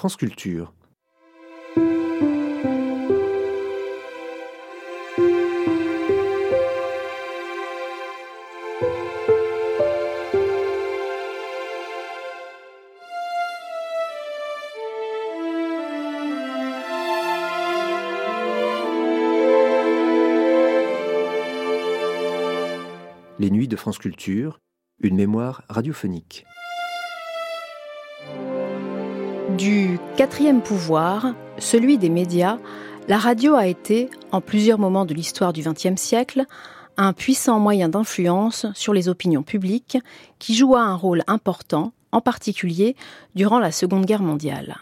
France Culture. Les nuits de France Culture, une mémoire radiophonique. Du quatrième pouvoir, celui des médias, la radio a été, en plusieurs moments de l'histoire du XXe siècle, un puissant moyen d'influence sur les opinions publiques qui joua un rôle important, en particulier durant la Seconde Guerre mondiale.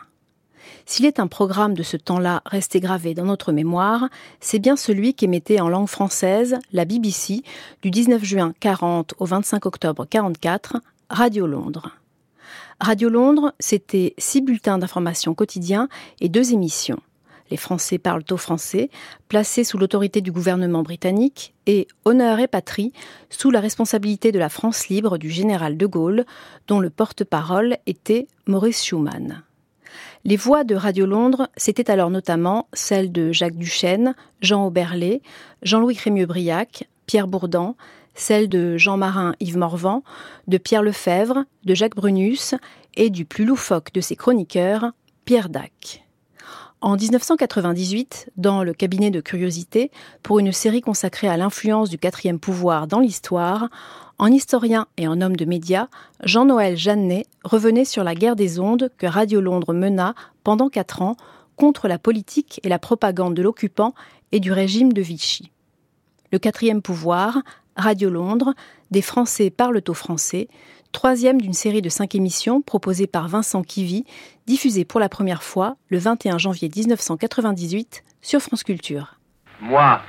S'il est un programme de ce temps-là resté gravé dans notre mémoire, c'est bien celui qu'émettait en langue française la BBC du 19 juin 40 au 25 octobre 44, Radio Londres. Radio Londres, c'était six bulletins d'information quotidiens et deux émissions. Les Français parlent au français, placés sous l'autorité du gouvernement britannique, et Honneur et Patrie, sous la responsabilité de la France libre du général de Gaulle, dont le porte-parole était Maurice Schumann. Les voix de Radio Londres, c'était alors notamment celles de Jacques Duchesne, Jean Auberlé, Jean-Louis Crémieux-Briac, Pierre Bourdan, celle de Jean Marin Yves Morvan, de Pierre Lefebvre, de Jacques Brunus et du plus loufoque de ses chroniqueurs, Pierre Dac. En 1998, dans le cabinet de curiosité, pour une série consacrée à l'influence du quatrième pouvoir dans l'histoire, en historien et en homme de médias, Jean-Noël Jeannet revenait sur la guerre des ondes que Radio Londres mena pendant quatre ans contre la politique et la propagande de l'occupant et du régime de Vichy. Le quatrième pouvoir Radio Londres, Des Français parlent au français, troisième d'une série de cinq émissions proposées par Vincent Kivy, diffusée pour la première fois le 21 janvier 1998 sur France Culture. Moi,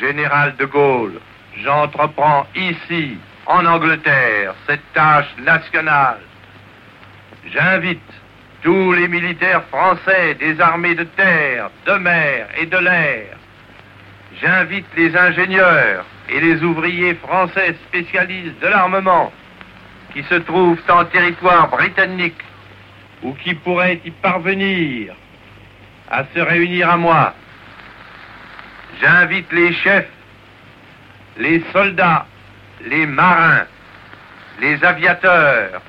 général de Gaulle, j'entreprends ici, en Angleterre, cette tâche nationale. J'invite tous les militaires français des armées de terre, de mer et de l'air. J'invite les ingénieurs, et les ouvriers français spécialistes de l'armement qui se trouvent en territoire britannique ou qui pourraient y parvenir à se réunir à moi. J'invite les chefs, les soldats, les marins, les aviateurs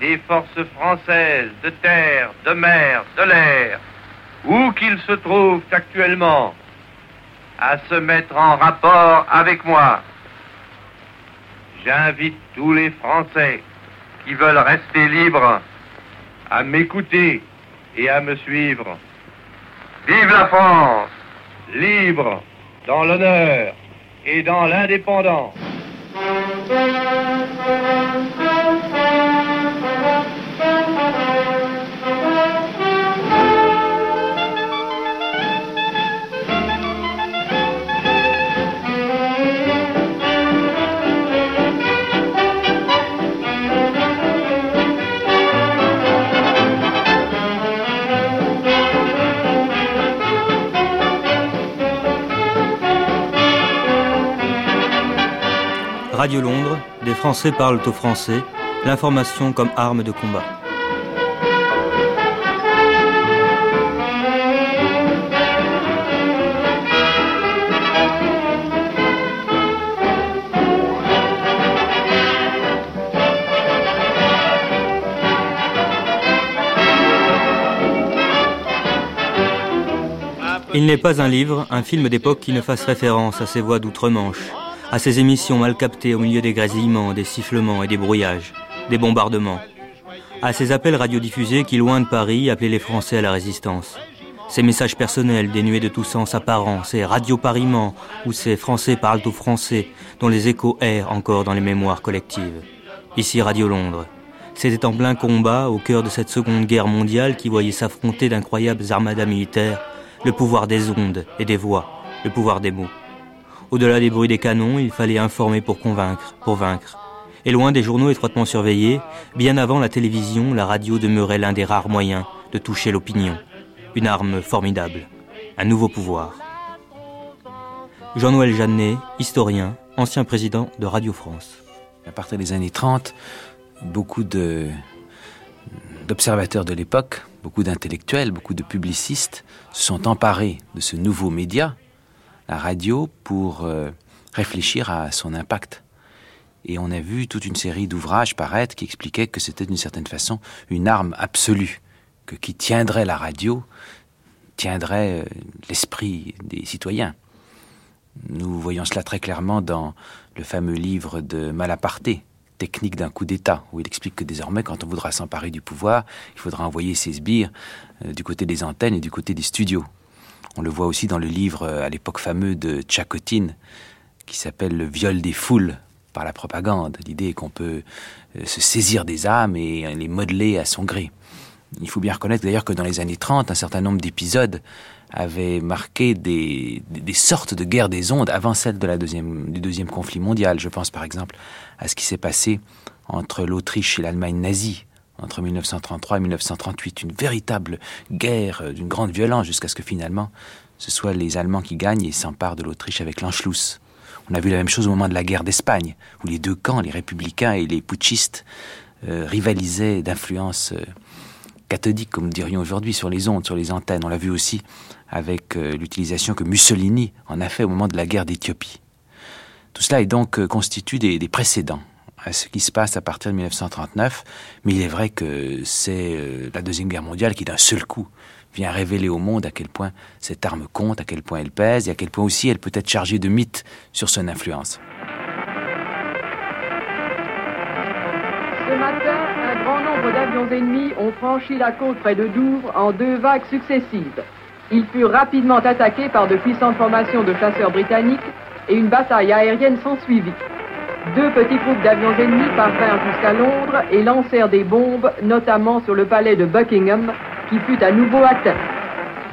des forces françaises de terre, de mer, de l'air, où qu'ils se trouvent actuellement, à se mettre en rapport avec moi. J'invite tous les Français qui veulent rester libres à m'écouter et à me suivre. Vive la France, libre dans l'honneur et dans l'indépendance. Radio Londres, des Français parlent aux Français, l'information comme arme de combat. Il n'est pas un livre, un film d'époque qui ne fasse référence à ces voix d'outre-Manche, à ces émissions mal captées au milieu des grésillements, des sifflements et des brouillages, des bombardements, à ces appels radiodiffusés qui, loin de Paris, appelaient les Français à la résistance. Ces messages personnels dénués de tout sens apparent, ces radiopariements où ces Français parlent au français, dont les échos errent encore dans les mémoires collectives. Ici Radio Londres. C'était en plein combat, au cœur de cette seconde guerre mondiale qui voyait s'affronter d'incroyables armadas militaires, le pouvoir des ondes et des voix, le pouvoir des mots. Au-delà des bruits des canons, il fallait informer pour convaincre, pour vaincre. Et loin des journaux étroitement surveillés, bien avant la télévision, la radio demeurait l'un des rares moyens de toucher l'opinion. Une arme formidable, un nouveau pouvoir. Jean-Noël Jeannet, historien, ancien président de Radio France. À partir des années 30, beaucoup d'observateurs de l'époque, beaucoup d'intellectuels, beaucoup de publicistes se sont emparés de ce nouveau média, la radio, pour euh, réfléchir à son impact. Et on a vu toute une série d'ouvrages paraître qui expliquaient que c'était d'une certaine façon une arme absolue, que qui tiendrait la radio tiendrait euh, l'esprit des citoyens. Nous voyons cela très clairement dans le fameux livre de Malaparté, Technique d'un coup d'État, où il explique que désormais, quand on voudra s'emparer du pouvoir, il faudra envoyer ses sbires euh, du côté des antennes et du côté des studios. On le voit aussi dans le livre euh, à l'époque fameux de Tchakotine, qui s'appelle Le viol des foules par la propagande. L'idée qu'on peut euh, se saisir des âmes et les modeler à son gré. Il faut bien reconnaître d'ailleurs que dans les années 30, un certain nombre d'épisodes avaient marqué des, sortes de guerres des ondes avant celle du deuxième conflit mondial. Je pense par exemple à ce qui s'est passé entre l'Autriche et l'Allemagne nazie entre 1933 et 1938. Une véritable guerre euh, d'une grande violence jusqu'à ce que finalement ce soit les Allemands qui gagnent et s'emparent de l'Autriche avec l'Anschluss. On a vu la même chose au moment de la guerre d'Espagne, où les deux camps, les républicains et les putschistes, euh, rivalisaient d'influence euh, cathodique, comme nous dirions aujourd'hui, sur les ondes, sur les antennes. On l'a vu aussi avec euh, l'utilisation que Mussolini en a fait au moment de la guerre d'Éthiopie. Tout cela est donc constitue des, des, précédents à ce qui se passe à partir de 1939, mais il est vrai que c'est la Deuxième Guerre mondiale qui d'un seul coup vient révéler au monde à quel point cette arme compte, à quel point elle pèse et à quel point aussi elle peut être chargée de mythes sur son influence. Ce matin, un grand nombre d'avions ennemis ont franchi la côte près de Douvres en deux vagues successives. Ils furent rapidement attaqués par de puissantes formations de chasseurs britanniques et une bataille aérienne s'ensuivit. Deux petits groupes d'avions ennemis parvinrent jusqu'à Londres et lancèrent des bombes, notamment sur le palais de Buckingham, qui fut à nouveau atteint.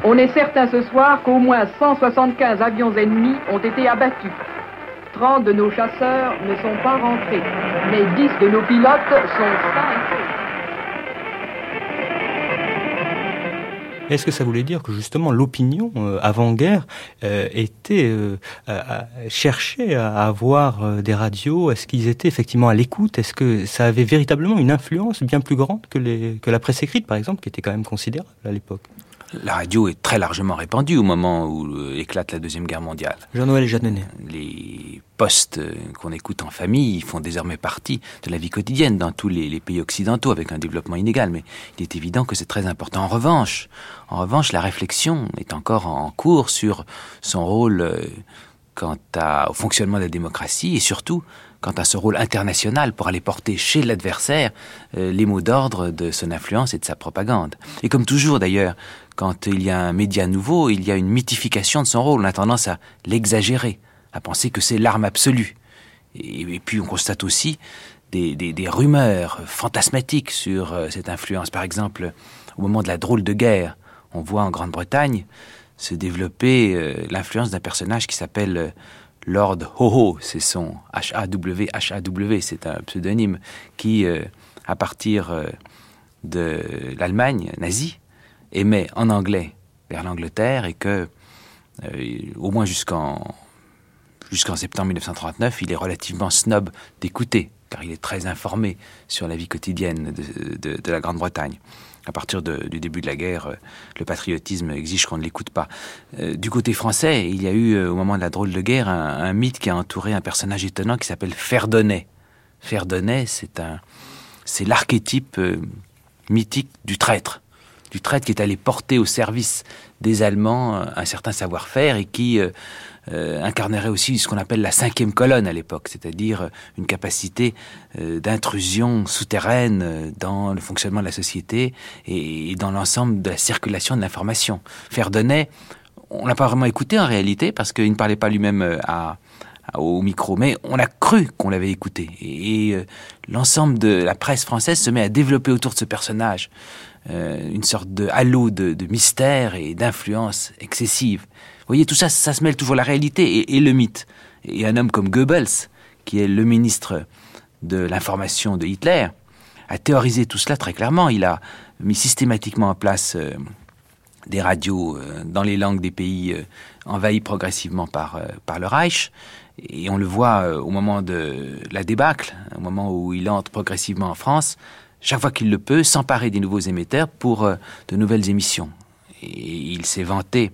On est certain ce soir qu'au moins 175 avions ennemis ont été abattus. 30 de nos chasseurs ne sont pas rentrés, mais 10 de nos pilotes sont sains Est-ce que ça voulait dire que justement l'opinion euh, avant-guerre euh, était euh, cherchait à avoir des radios? Est-ce qu'ils étaient effectivement à l'écoute? Est-ce que ça avait véritablement une influence bien plus grande que, les, que la presse écrite, par exemple, qui était quand même considérable à l'époque? La radio est très largement répandue au moment où euh, éclate la Deuxième Guerre mondiale. Jean-Noël. Les postes euh, qu'on écoute en famille font désormais partie de la vie quotidienne dans tous les, pays occidentaux avec un développement inégal, mais il est évident que c'est très important. En revanche, en revanche, la réflexion est encore en cours sur son rôle euh, quant au fonctionnement de la démocratie et surtout quant à ce rôle international pour aller porter chez l'adversaire les mots d'ordre de son influence et de sa propagande. Et comme toujours d'ailleurs, quand il y a un média nouveau, il y a une mythification de son rôle. On a tendance à l'exagérer, à penser que c'est l'arme absolue. Et, puis on constate aussi des, rumeurs fantasmatiques sur euh, cette influence. Par exemple, au moment de la drôle de guerre, on voit en Grande-Bretagne se développer euh, l'influence d'un personnage qui s'appelle euh, Lord Ho-Ho. C'est son H-A-W, H-A-W, c'est un pseudonyme qui, à partir de l'Allemagne nazie, émet en anglais vers l'Angleterre et que, euh, au moins jusqu'en jusqu'en septembre 1939, il est relativement snob d'écouter, car il est très informé sur la vie quotidienne de, la Grande-Bretagne. À partir du début de la guerre, euh, le patriotisme exige qu'on ne l'écoute pas. Euh, du côté français, il y a eu, au moment de la drôle de guerre, un, mythe qui a entouré un personnage étonnant qui s'appelle Ferdonnet. Ferdonnet, c'est un, c'est l'archétype mythique du traître du traître qui est allé porter au service des Allemands euh, un certain savoir-faire et qui, euh, euh, incarnerait aussi ce qu'on appelle la cinquième colonne à l'époque, c'est-à-dire une capacité euh, d'intrusion souterraine euh, dans le fonctionnement de la société et, dans l'ensemble de la circulation de l'information. Ferdonnet, on l'a pas vraiment écouté en réalité parce qu'il ne parlait pas lui-même à, au micro, mais on a cru qu'on l'avait écouté. Et, l'ensemble de la presse française se met à développer autour de ce personnage une sorte de halo de, de mystère et d'influence excessive. Voyez, tout ça, ça se mêle toujours la réalité et, le mythe. Et un homme comme Goebbels, qui est le ministre de l'information de Hitler, a théorisé tout cela très clairement. Il a mis systématiquement en place euh, des radios euh, dans les langues des pays euh, envahis progressivement par, par le Reich. Et on le voit au moment de la débâcle, au moment où il entre progressivement en France, chaque fois qu'il le peut, s'emparer des nouveaux émetteurs pour de nouvelles émissions. Et il s'est vanté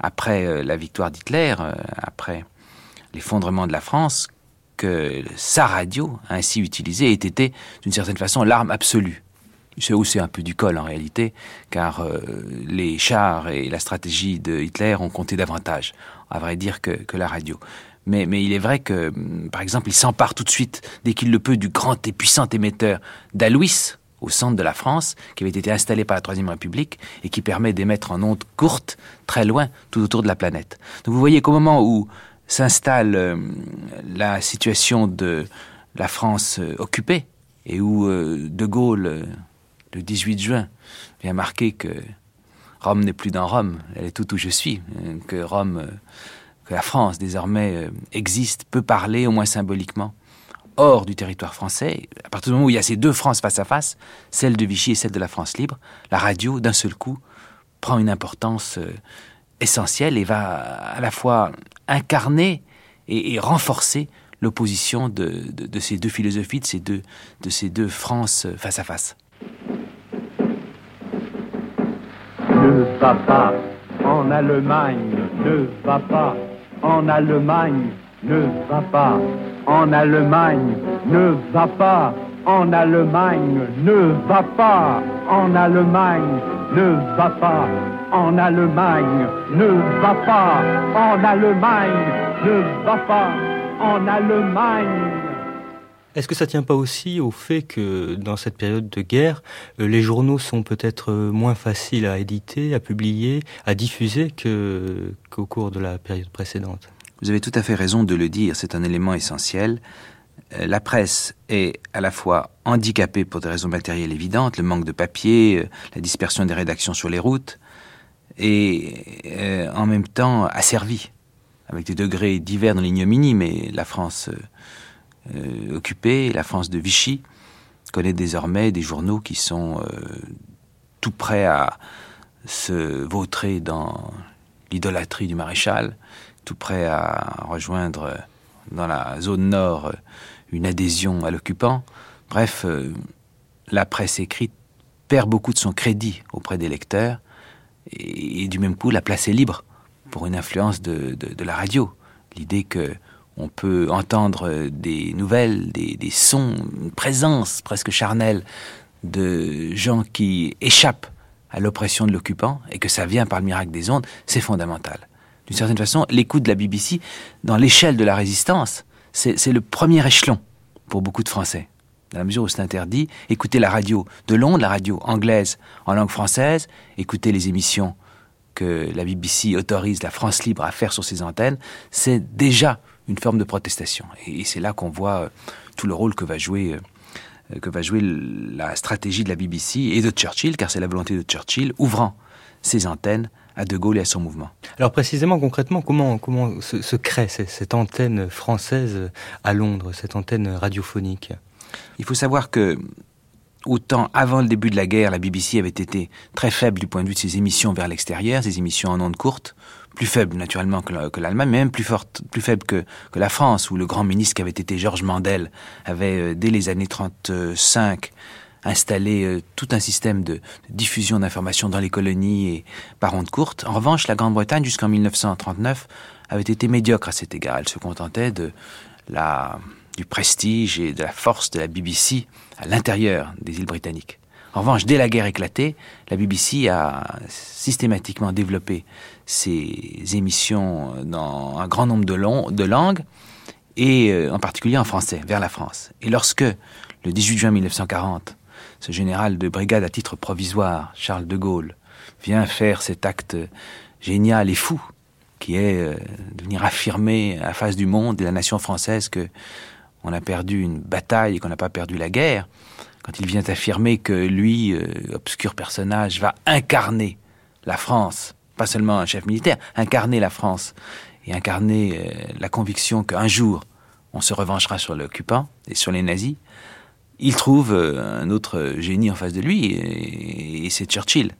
après euh, la victoire d'Hitler, euh, après l'effondrement de la France, que sa radio, ainsi utilisée, ait été d'une certaine façon l'arme absolue. C'est aussi un peu du col en réalité, car euh, les chars et la stratégie de Hitler ont compté davantage, à vrai dire, que, que la radio. Mais, mais, il est vrai que, par exemple, il s'empare tout de suite, dès qu'il le peut, du grand et puissant émetteur d'Alois, au centre de la France, qui avait été installé par la Troisième République et qui permet d'émettre en ondes courtes, très loin, tout autour de la planète. Donc vous voyez qu'au moment où s'installe euh, la situation de la France euh, occupée et où euh, De Gaulle, le 18 juin, vient marquer que Rome n'est plus dans Rome, elle est tout où je suis, que Rome, que la France désormais existe, peut parler au moins symboliquement hors du territoire français, à partir du moment où il y a ces deux France face à face, celle de Vichy et celle de la France libre, la radio, d'un seul coup, prend une importance euh, essentielle et va à la fois incarner et, renforcer l'opposition de, ces deux philosophies, de ces deux, de ces deux France face à face. Ne va pas en Allemagne, ne va pas en Allemagne, ne va pas en Allemagne, ne va pas, en Allemagne, ne va pas, en Allemagne, ne va pas, en Allemagne, ne va pas, en Allemagne, ne va pas, en Allemagne. Est-ce que ça tient pas aussi au fait que dans cette période de guerre, euh, les journaux sont peut-être euh, moins faciles à éditer, à publier, à diffuser qu'au cours de la période précédente? Vous avez tout à fait raison de le dire, c'est un élément essentiel. Euh, la presse est à la fois handicapée pour des raisons matérielles évidentes, le manque de papier, euh, la dispersion des rédactions sur les routes, et euh, en même temps asservie, avec des degrés divers dans l'ignominie, mais la France occupée, la France de Vichy, connaît désormais des journaux qui sont tout prêts à se vautrer dans l'idolâtrie du maréchal, prêt à rejoindre euh, dans la zone nord euh, une adhésion à l'occupant. Bref, euh, la presse écrite perd beaucoup de son crédit auprès des lecteurs et, du même coup la place est libre pour une influence de, la radio. L'idée que on peut entendre des nouvelles, des, sons, une présence presque charnelle de gens qui échappent à l'oppression de l'occupant et que ça vient par le miracle des ondes, c'est fondamental d'une certaine façon, l'écoute de la BBC, dans l'échelle de la résistance, c'est le premier échelon pour beaucoup de Français. Dans la mesure où c'est interdit, écouter la radio de Londres, la radio anglaise en langue française, écouter les émissions que la BBC autorise la France libre à faire sur ses antennes, c'est déjà une forme de protestation. Et c'est là qu'on voit euh, tout le rôle que va jouer euh, que va jouer la stratégie de la BBC et de Churchill, car c'est la volonté de Churchill, ouvrant ses antennes à De Gaulle et à son mouvement. Alors précisément, concrètement, comment, comment se, crée cette, antenne française à Londres, cette antenne radiophonique? Il faut savoir que Autant avant le début de la guerre, la BBC avait été très faible du point de vue de ses émissions vers l'extérieur, ses émissions en ondes courtes, plus faible naturellement que l'Allemagne, mais même plus forte, plus faible que, que, la France, où le grand ministre qui avait été Georges Mandel avait, euh, dès les années 35, installer euh, tout un système de, diffusion d'informations dans les colonies et par ondes courtes. En revanche, la Grande-Bretagne, jusqu'en 1939, avait été médiocre à cet égard. Elle se contentait de la, du prestige et de la force de la BBC à l'intérieur des îles britanniques. En revanche, dès la guerre éclatée, la BBC a systématiquement développé ses émissions dans un grand nombre de, de langues, et euh, en particulier en français, vers la France. Et lorsque, le 18 juin 1940, ce général de brigade à titre provisoire, Charles de Gaulle, vient faire cet acte génial et fou, qui est euh, de venir affirmer à face du monde et la nation française que on a perdu une bataille et qu'on n'a pas perdu la guerre, quand il vient affirmer que lui, euh, obscur personnage, va incarner la France, pas seulement un chef militaire, incarner la France et incarner euh, la conviction qu'un jour on se revanchera sur l'occupant et sur les nazis, il trouve euh, un autre génie en face de lui et, c'est Churchill.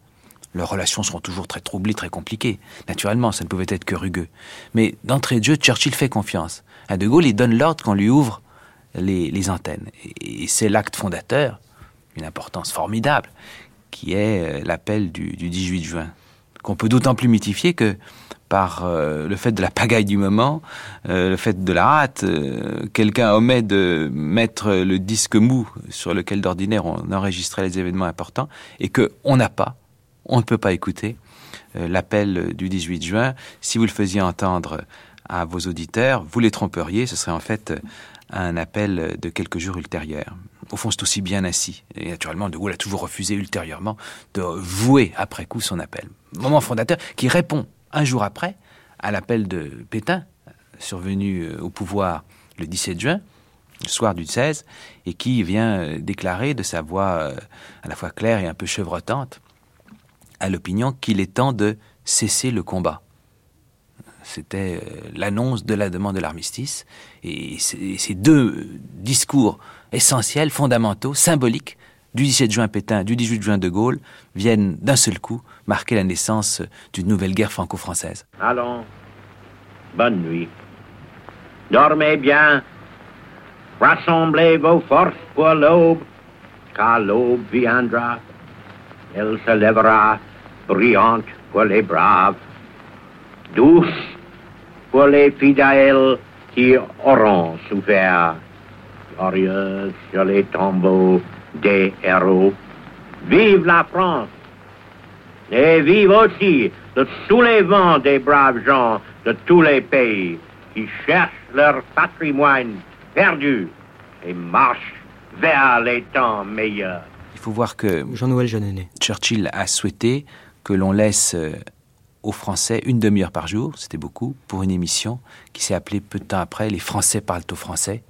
Leurs relations seront toujours très troublées, très compliquées. Naturellement, ça ne pouvait être que rugueux. Mais d'entrée de jeu, Churchill fait confiance. À De Gaulle, il donne l'ordre qu'on lui ouvre les, antennes. Et, c'est l'acte fondateur, une importance formidable, qui est euh, l'appel du, 18 juin, qu'on peut d'autant plus mythifier que par euh, le fait de la pagaille du moment, euh, le fait de la hâte, quelqu'un omet de mettre le disque mou sur lequel d'ordinaire on enregistrait les événements importants et que on n'a pas, on ne peut pas écouter l'appel du 18 juin. Si vous le faisiez entendre à vos auditeurs, vous les tromperiez, ce serait en fait un appel de quelques jours ultérieurs. Au fond, c'est aussi bien ainsi. Et naturellement, De Gaulle a toujours refusé ultérieurement de vouer après coup son appel. Moment fondateur qui répond un jour après à l'appel de Pétain, survenu euh, au pouvoir le 17 juin, le soir du 16, et qui vient euh, déclarer de sa voix euh, à la fois claire et un peu chevrotante à l'opinion qu'il est temps de cesser le combat. C'était l'annonce de la demande de l'armistice. Et ces deux discours essentiels, fondamentaux, symboliques, du 17 juin Pétain, du 18 juin de Gaulle, viennent d'un seul coup marquer la naissance d'une nouvelle guerre franco-française. Allons, bonne nuit. Dormez bien. Rassemblez vos forces pour l'aube, car l'aube viendra. Elle se lèvera, brillante pour les braves, douce pour les fidèles qui auront souffert, glorieuse sur les tombeaux des héros. Vive la France et vive aussi le soulèvement des braves gens de tous les pays qui cherchent leur patrimoine perdu et marchent vers les temps meilleurs. Il faut voir que Jean-Noël Churchill a souhaité que l'on laisse euh, aux Français une demi-heure par jour, c'était beaucoup, pour une émission qui s'est appelée peu de temps après Les Français parlent au français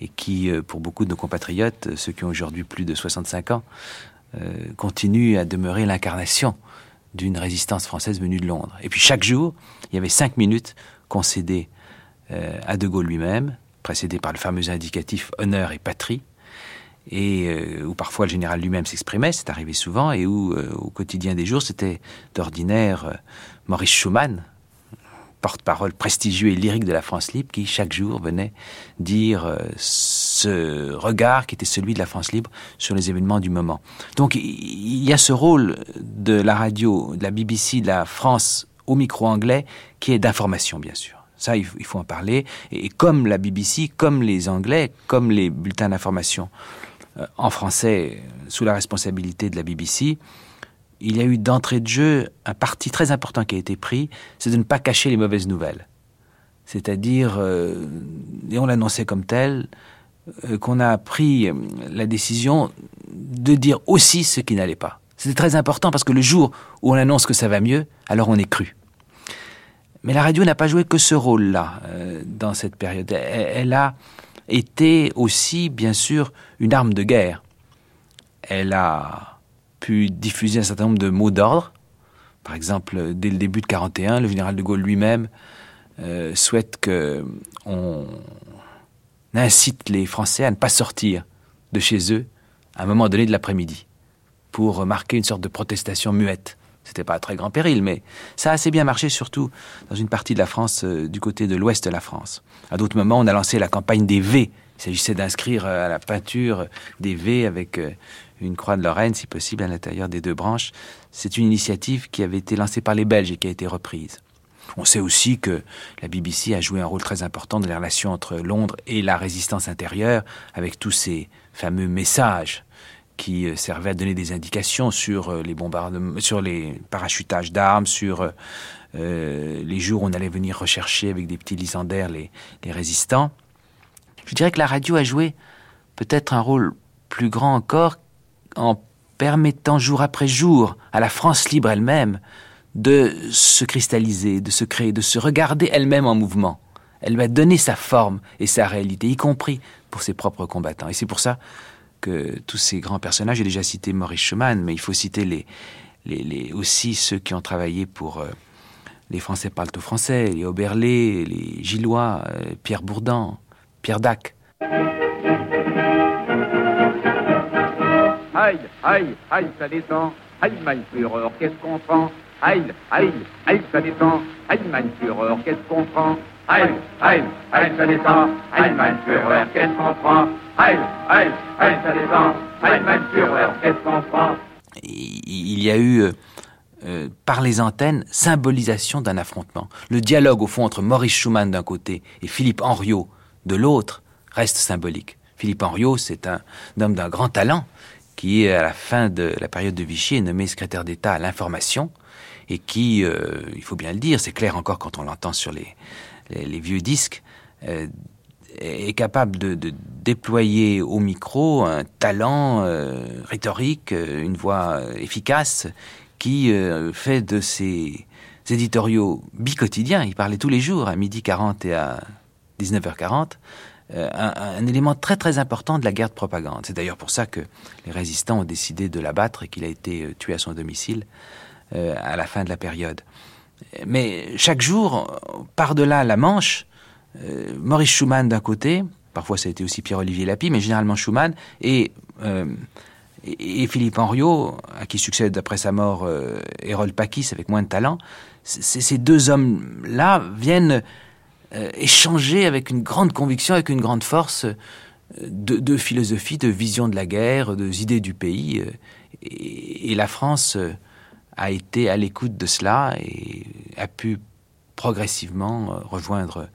et qui, euh, pour beaucoup de nos compatriotes, euh, ceux qui ont aujourd'hui plus de 65 ans, euh, continue à demeurer l'incarnation d'une résistance française venue de Londres. Et puis chaque jour, il y avait cinq minutes concédées à De Gaulle lui-même, précédées par le fameux indicatif honneur et patrie, et euh, où parfois le général lui-même s'exprimait, c'est arrivé souvent, et où euh, au quotidien des jours, c'était d'ordinaire euh, Maurice Schumann, porte-parole prestigieux et lyrique de la France libre, qui chaque jour venait dire ce regard qui était celui de la France libre sur les événements du moment. Donc il y a ce rôle de la radio, de la BBC, de la France au micro anglais, qui est d'information, bien sûr. Ça, il faut en parler. Et comme la BBC, comme les Anglais, comme les bulletins d'information euh, en français sous la responsabilité de la BBC, il y a eu d'entrée de jeu un parti très important qui a été pris, c'est de ne pas cacher les mauvaises nouvelles. C'est-à-dire, euh, et on l'annonçait comme tel, euh, qu'on a pris la décision de dire aussi ce qui n'allait pas. C'était très important parce que le jour où on annonce que ça va mieux, alors on est cru. Mais la radio n'a pas joué que ce rôle-là dans cette période. elle, a était aussi, bien sûr, une arme de guerre. Elle a pu diffuser un certain nombre de mots d'ordre. Par exemple, dès le début de 41, le général de Gaulle lui-même euh, souhaite que on incite les Français à ne pas sortir de chez eux à un moment donné de l'après-midi pour marquer une sorte de protestation muette. C'était pas à très grand péril, mais ça a assez bien marché, surtout dans une partie de la France, euh, du côté de l'ouest de la France. À d'autres moments, on a lancé la campagne des V. Il s'agissait d'inscrire euh, à la peinture des V avec euh, une croix de Lorraine, si possible, à l'intérieur des deux branches. C'est une initiative qui avait été lancée par les Belges et qui a été reprise. On sait aussi que la BBC a joué un rôle très important dans les relations entre Londres et la résistance intérieure, avec tous ces fameux messages qui euh, servait à donner des indications sur les bombardements, sur les parachutages d'armes, sur les jours où on allait venir rechercher avec des petits lisandaires les, les résistants. Je dirais que la radio a joué peut-être un rôle plus grand encore en permettant jour après jour à la France libre elle-même de se cristalliser, de se créer, de se regarder elle-même en mouvement. Elle va donner sa forme et sa réalité, y compris pour ses propres combattants. Et c'est pour ça que tous ces grands personnages, j'ai déjà cité Maurice Schumann, mais il faut citer aussi ceux qui ont travaillé pour euh, les Français parlent au français, les Auberlé, les Gillois, euh, Pierre Bourdan, Pierre Dac. Aïe, aïe, aïe, ça descend. Aïe, mein Führer, qu'est-ce qu'on prend? Aïe, aïe, aïe, ça descend. Aïe, mein Führer, qu'est-ce qu'on prend? Aïe, aïe, aïe, ça descend. Aïe, mein Führer, qu'est-ce qu'on prend? Aïe, aïe, aïe, ça descend. Aïe, mein Führer, qu'est-ce qu'on prend? Il y a eu... Euh, euh, par les antennes, symbolisation d'un affrontement. Le dialogue, au fond, entre Maurice Schumann d'un côté et Philippe Henriot de l'autre, reste symbolique. Philippe Henriot, c'est un homme d'un grand talent, qui, à la fin de la période de Vichy, est nommé secrétaire d'État à l'information, et qui, euh, il faut bien le dire, c'est clair encore quand on l'entend sur les, vieux disques, euh, est capable de, de, déployer au micro un talent euh, rhétorique, une voix efficace, qui fait de ses éditoriaux bicotidiens, il parlait tous les jours à midi 40 et à 19h40, euh, un, élément très très important de la guerre de propagande. C'est d'ailleurs pour ça que les résistants ont décidé de l'abattre et qu'il a été euh, tué à son domicile euh, à la fin de la période. Mais chaque jour, par-delà la Manche, Maurice Schumann d'un côté, parfois ça a été aussi Pierre-Olivier Lapie, mais généralement Schumann, et, Philippe Henriot, à qui succède après sa mort Hérold Pakis avec moins de talent, ces deux hommes-là viennent échanger avec une grande conviction, avec une grande force euh, de, philosophie, de vision de la guerre, de idées du pays. Euh, et, la France a été à l'écoute de cela et a pu progressivement rejoindre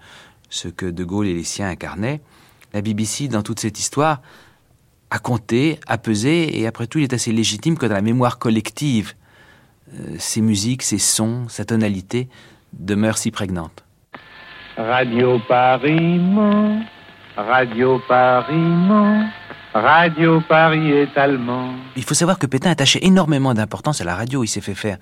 ce que De Gaulle et les siens incarnaient. La BBC, dans toute cette histoire, a compté, a pesé, et après tout, il est assez légitime que dans la mémoire collective, ces musiques, ces sons, sa tonalité demeurent si prégnantes. Radio Paris Radio Paris Radio Paris est allemand. Il faut savoir que Pétain attachait énormément d'importance à la radio. Il s'est fait faire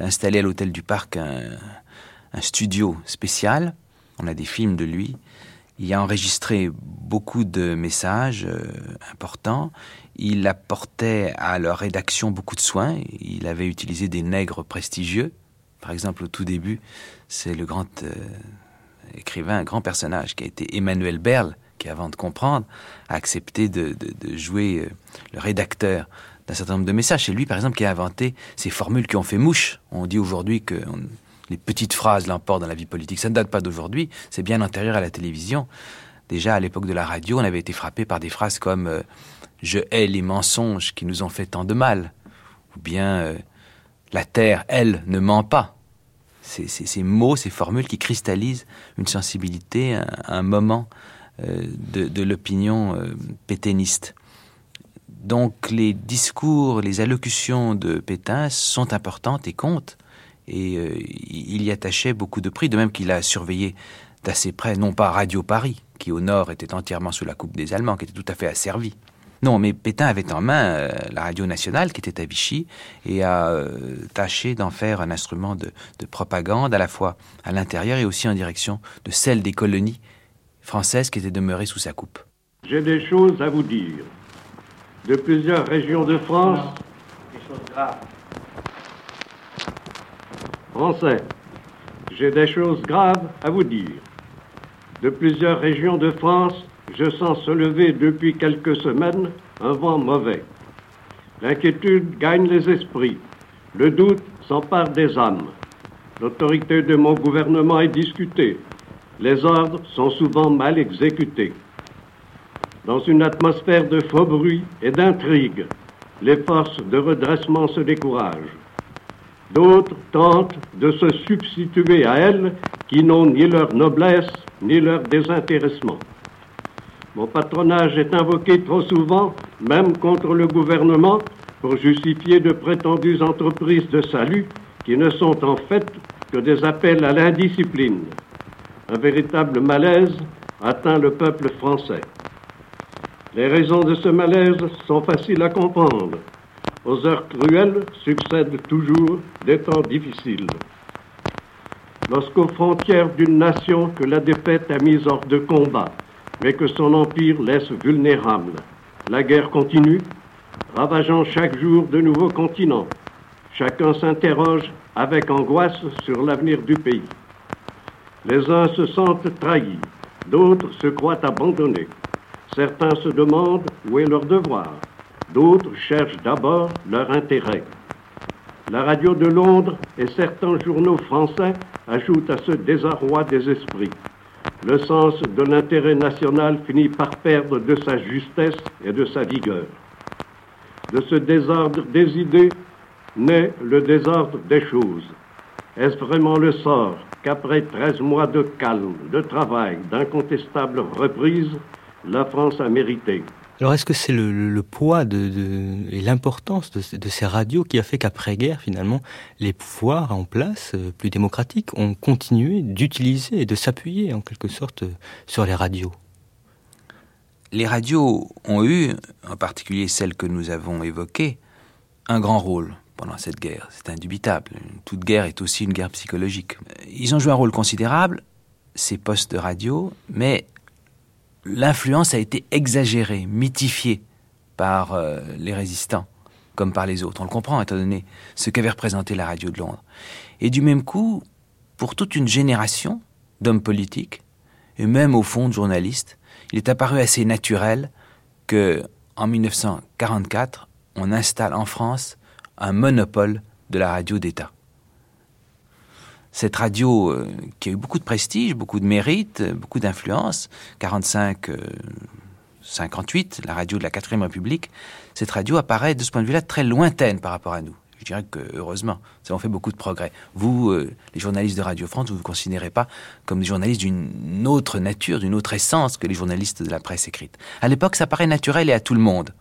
installer à l'hôtel du Parc un, studio spécial. On a des films de lui. Il a enregistré beaucoup de messages euh, importants. Il apportait à leur rédaction beaucoup de soins. Il avait utilisé des nègres prestigieux. Par exemple, au tout début, c'est le grand euh, écrivain, un grand personnage qui a été Emmanuel Berle, qui avant de comprendre a accepté de, jouer euh, le rédacteur d'un certain nombre de messages. C'est lui, par exemple, qui a inventé ces formules qui ont fait mouche. On dit aujourd'hui que les petites phrases l'emportent dans la vie politique. Ça ne date pas d'aujourd'hui, c'est bien antérieur à la télévision. Déjà, à l'époque de la radio, on avait été frappé par des phrases comme euh, Je hais les mensonges qui nous ont fait tant de mal » ou bien euh, La terre, elle, ne ment pas » ces, mots, ces formules qui cristallisent une sensibilité, un, moment euh, de, l'opinion euh, pétainiste. Donc les discours, les allocutions de Pétain sont importantes et comptent, et euh, il y attachait beaucoup de prix, de même qu'il a surveillé d'assez près, non pas Radio Paris, qui au nord était entièrement sous la coupe des Allemands, qui était tout à fait asservi, non, mais Pétain avait en main euh, la radio nationale qui était à Vichy et a euh, tâché d'en faire un instrument de, propagande à la fois à l'intérieur et aussi en direction de celle des colonies françaises qui étaient demeurées sous sa coupe. J'ai des choses à vous dire. De plusieurs régions de France. Des choses graves. Français, j'ai des choses graves à vous dire. De plusieurs régions de France, je sens se lever depuis quelques semaines un vent mauvais. L'inquiétude gagne les esprits. Le doute s'empare des âmes. L'autorité de mon gouvernement est discutée. Les ordres sont souvent mal exécutés. Dans une atmosphère de faux bruit et d'intrigue, les forces de redressement se découragent. D'autres tentent de se substituer à elles qui n'ont ni leur noblesse ni leur désintéressement. Mon patronage est invoqué trop souvent même contre le gouvernement, pour justifier de prétendues entreprises de salut qui ne sont en fait que des appels à l'indiscipline. Un véritable malaise atteint le peuple français. Les raisons de ce malaise sont faciles à comprendre. Aux heures cruelles succèdent toujours des temps difficiles. Lorsqu'aux frontières d'une nation que la défaite a mise hors de combat, mais que son empire laisse vulnérable, la guerre continue, ravageant chaque jour de nouveaux continents. Chacun s'interroge avec angoisse sur l'avenir du pays. Les uns se sentent trahis, d'autres se croient abandonnés. Certains se demandent où est leur devoir, d'autres cherchent d'abord leur intérêt. La radio de Londres et certains journaux français ajoutent à ce désarroi des esprits. Le sens de l'intérêt national finit par perdre de sa justesse et de sa vigueur. De ce désordre des idées naît le désordre des choses. Est-ce vraiment le sort qu'après 13 mois de calme, de travail, d'incontestable reprise, la France a mérité? Alors est-ce que c'est le, poids et l'importance de, ces radios qui a fait qu'après-guerre, finalement, les pouvoirs en place, euh, plus démocratiques, ont continué d'utiliser et de s'appuyer en quelque sorte sur les radios? Les radios ont eu, en particulier celles que nous avons évoquées, un grand rôle pendant cette guerre. C'est indubitable. Toute guerre est aussi une guerre psychologique. Ils ont joué un rôle considérable, ces postes de radio, mais l'influence a été exagérée, mythifiée par euh, les résistants, comme par les autres. On le comprend, étant donné ce qu'avait représenté la radio de Londres. Et du même coup, pour toute une génération d'hommes politiques, et même au fond de journalistes, il est apparu assez naturel que, en 1944, on installe en France un monopole de la radio d'État cette radio euh, qui a eu beaucoup de prestige, beaucoup de mérite, euh, beaucoup d'influence, 45, 58, euh, la radio de la 4 République, cette radio apparaît de ce point de vue-là très lointaine par rapport à nous. Je dirais que heureusement, ça avons fait beaucoup de progrès. Vous, les journalistes de Radio France, vous ne vous considérez pas comme des journalistes d'une autre nature, d'une autre essence que les journalistes de la presse écrite. À l'époque, ça paraît naturel et à tout le monde.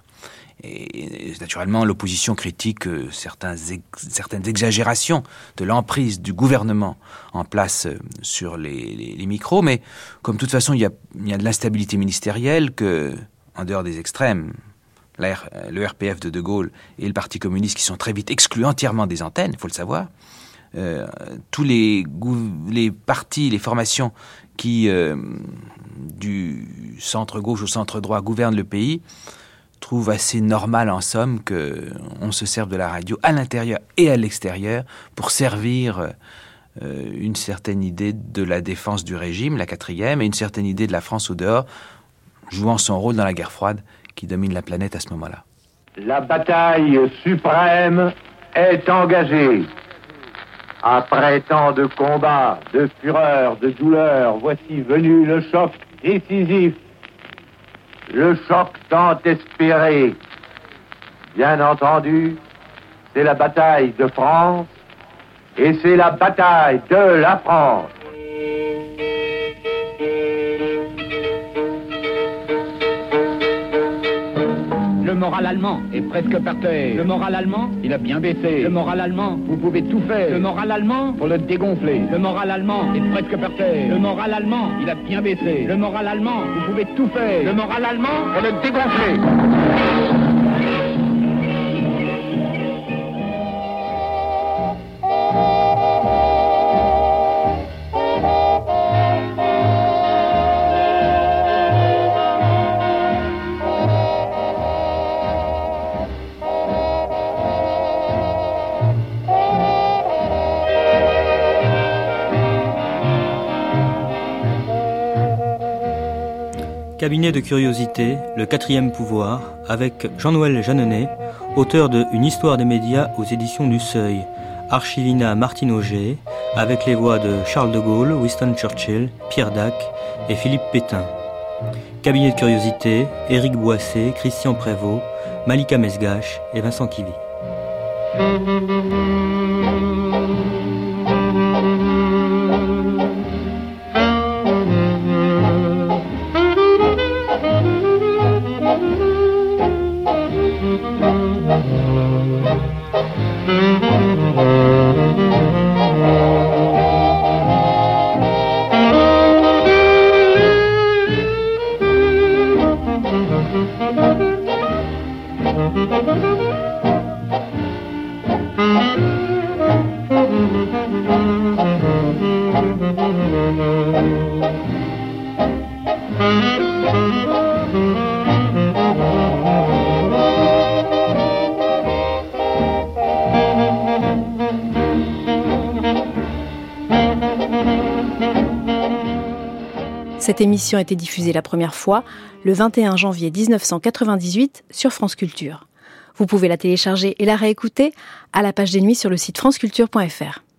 Et, naturellement, l'opposition critique euh, certaines exagérations de l'emprise du gouvernement en place euh, sur les, micros, mais comme de toute façon il y a, de l'instabilité ministérielle, que, en dehors des extrêmes, le RPF de De Gaulle et le Parti communiste qui sont très vite exclus entièrement des antennes, il faut le savoir, euh, tous les, partis, les formations qui, du centre-gauche au centre-droit, gouvernent le pays, trouve assez normal en somme que on se serve de la radio à l'intérieur et à l'extérieur pour servir euh, une certaine idée de la défense du régime, la quatrième, et une certaine idée de la France au dehors, jouant son rôle dans la guerre froide qui domine la planète à ce moment-là. La bataille suprême est engagée. Après tant de combats, de fureur, de douleur, voici venu le choc décisif le choc tant espéré. Bien entendu, c'est la bataille de France et c'est la bataille de la France. Moral allemand est presque par terre. Le moral allemand, il a bien baissé. Le moral allemand, vous pouvez tout faire. Le moral allemand, pour le dégonfler. Le moral allemand est presque par terre. Le moral allemand, il a bien baissé. Le moral allemand, vous pouvez tout faire. Le moral allemand, pour le dégonfler. Cabinet de curiosité, le quatrième pouvoir, avec Jean-Noël Jeanneney, auteur de Une histoire des médias aux éditions du Seuil, Archivina Martine Auger, avec les voix de Charles de Gaulle, Winston Churchill, Pierre Dac et Philippe Pétain. Cabinet de curiosité, Éric Boissé, Christian Prévost, Malika Mesgache et Vincent Kivy. Cette émission a été diffusée la première fois le 21 janvier 1998 sur France Culture. Vous pouvez la télécharger et la réécouter à la page des nuits sur le site franceculture.fr.